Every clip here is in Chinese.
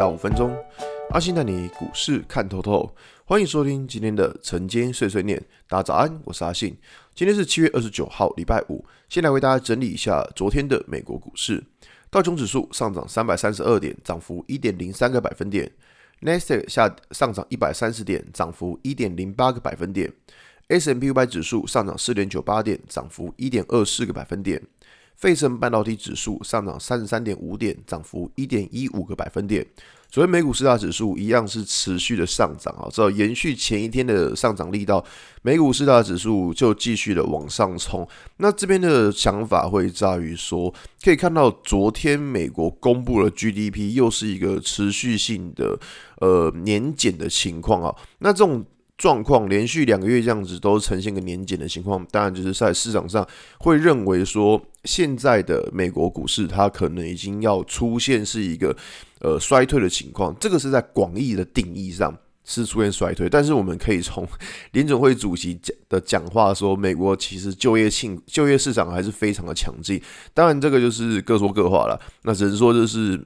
到五分钟，阿信带你股市看透透。欢迎收听今天的晨间碎碎念。大家早安，我是阿信。今天是七月二十九号，礼拜五。先来为大家整理一下昨天的美国股市。道琼指数上涨三百三十二点，涨幅一点零三个百分点。纳斯达克下上涨一百三十点，涨幅一点零八个百分点。S&P 五百指数上涨四点九八点，涨幅一点二四个百分点。费城半导体指数上涨三十三点五点，涨幅一点一五个百分点。昨天美股四大指数一样是持续的上涨啊，只要延续前一天的上涨力道，美股四大指数就继续的往上冲。那这边的想法会在于说，可以看到昨天美国公布了 GDP，又是一个持续性的呃年减的情况啊。那这种。状况连续两个月这样子都呈现个年减的情况，当然就是在市场上会认为说，现在的美国股市它可能已经要出现是一个呃衰退的情况，这个是在广义的定义上是出现衰退，但是我们可以从联准会主席讲的讲话说，美国其实就业性就业市场还是非常的强劲，当然这个就是各说各话了，那只能说就是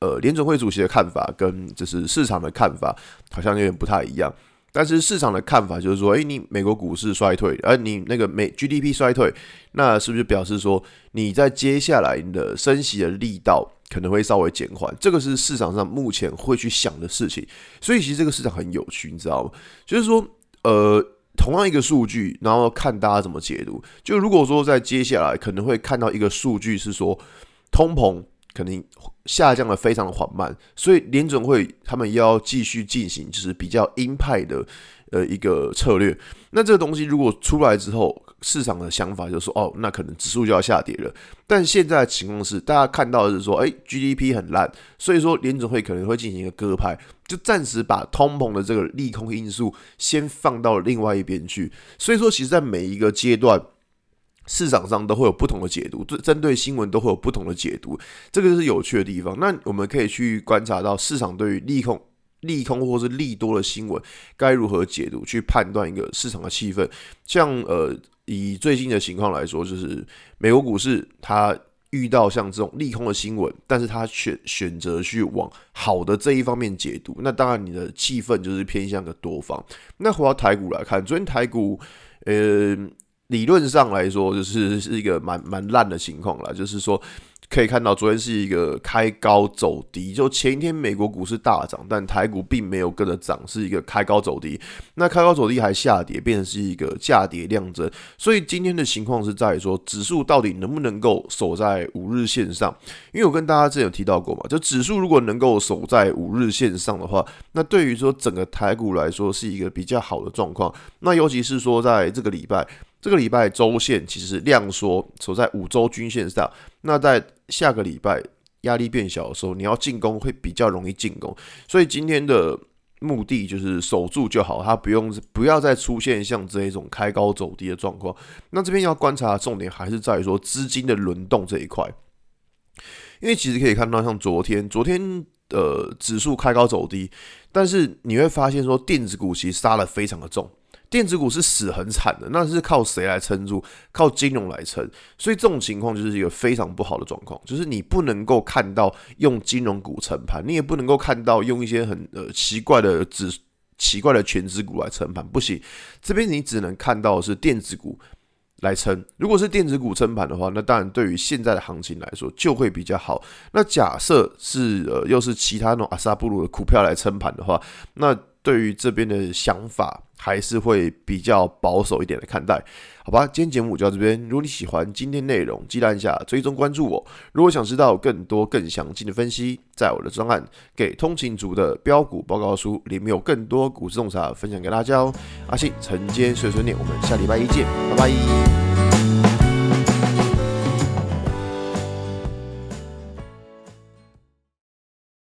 呃联准会主席的看法跟就是市场的看法好像有点不太一样。但是市场的看法就是说，诶，你美国股市衰退，而你那个美 GDP 衰退，那是不是表示说你在接下来你的升息的力道可能会稍微减缓？这个是市场上目前会去想的事情。所以其实这个市场很有趣，你知道吗？就是说，呃，同样一个数据，然后看大家怎么解读。就如果说在接下来可能会看到一个数据是说通膨。可能下降的非常缓慢，所以联准会他们要继续进行就是比较鹰派的呃一个策略。那这个东西如果出来之后，市场的想法就是说，哦，那可能指数就要下跌了。但现在的情况是，大家看到的是说，哎，GDP 很烂，所以说联准会可能会进行一个鸽派，就暂时把通膨的这个利空因素先放到另外一边去。所以说，其实，在每一个阶段。市场上都会有不同的解读，针针对新闻都会有不同的解读，这个就是有趣的地方。那我们可以去观察到市场对于利空、利空或是利多的新闻该如何解读，去判断一个市场的气氛。像呃，以最近的情况来说，就是美国股市它遇到像这种利空的新闻，但是它选选择去往好的这一方面解读，那当然你的气氛就是偏向个多方。那回到台股来看，昨天台股呃。理论上来说，就是是一个蛮蛮烂的情况了。就是说，可以看到昨天是一个开高走低，就前一天美国股市大涨，但台股并没有跟着涨，是一个开高走低。那开高走低还下跌，变成是一个价跌量增。所以今天的情况是在于说，指数到底能不能够守在五日线上？因为我跟大家之前有提到过嘛，就指数如果能够守在五日线上的话，那对于说整个台股来说是一个比较好的状况。那尤其是说在这个礼拜。这个礼拜周线其实量缩守在五周均线上，那在下个礼拜压力变小的时候，你要进攻会比较容易进攻。所以今天的目的就是守住就好，它不用不要再出现像这一种开高走低的状况。那这边要观察的重点还是在于说资金的轮动这一块，因为其实可以看到，像昨天昨天的指数开高走低，但是你会发现说电子股其实杀得非常的重。电子股是死很惨的，那是靠谁来撑住？靠金融来撑，所以这种情况就是一个非常不好的状况，就是你不能够看到用金融股撑盘，你也不能够看到用一些很呃奇怪的指奇怪的权值股来撑盘，不行。这边你只能看到是电子股来撑。如果是电子股撑盘的话，那当然对于现在的行情来说就会比较好。那假设是呃又是其他那种阿萨布鲁的股票来撑盘的话，那对于这边的想法。还是会比较保守一点的看待，好吧？今天节目就到这边。如果你喜欢今天内容，记得按下追踪关注我。如果想知道更多更详尽的分析，在我的专案《给通勤族的标股报告书》里面有更多股市洞察分享给大家哦。阿信晨间碎碎念，我们下礼拜一见，拜拜。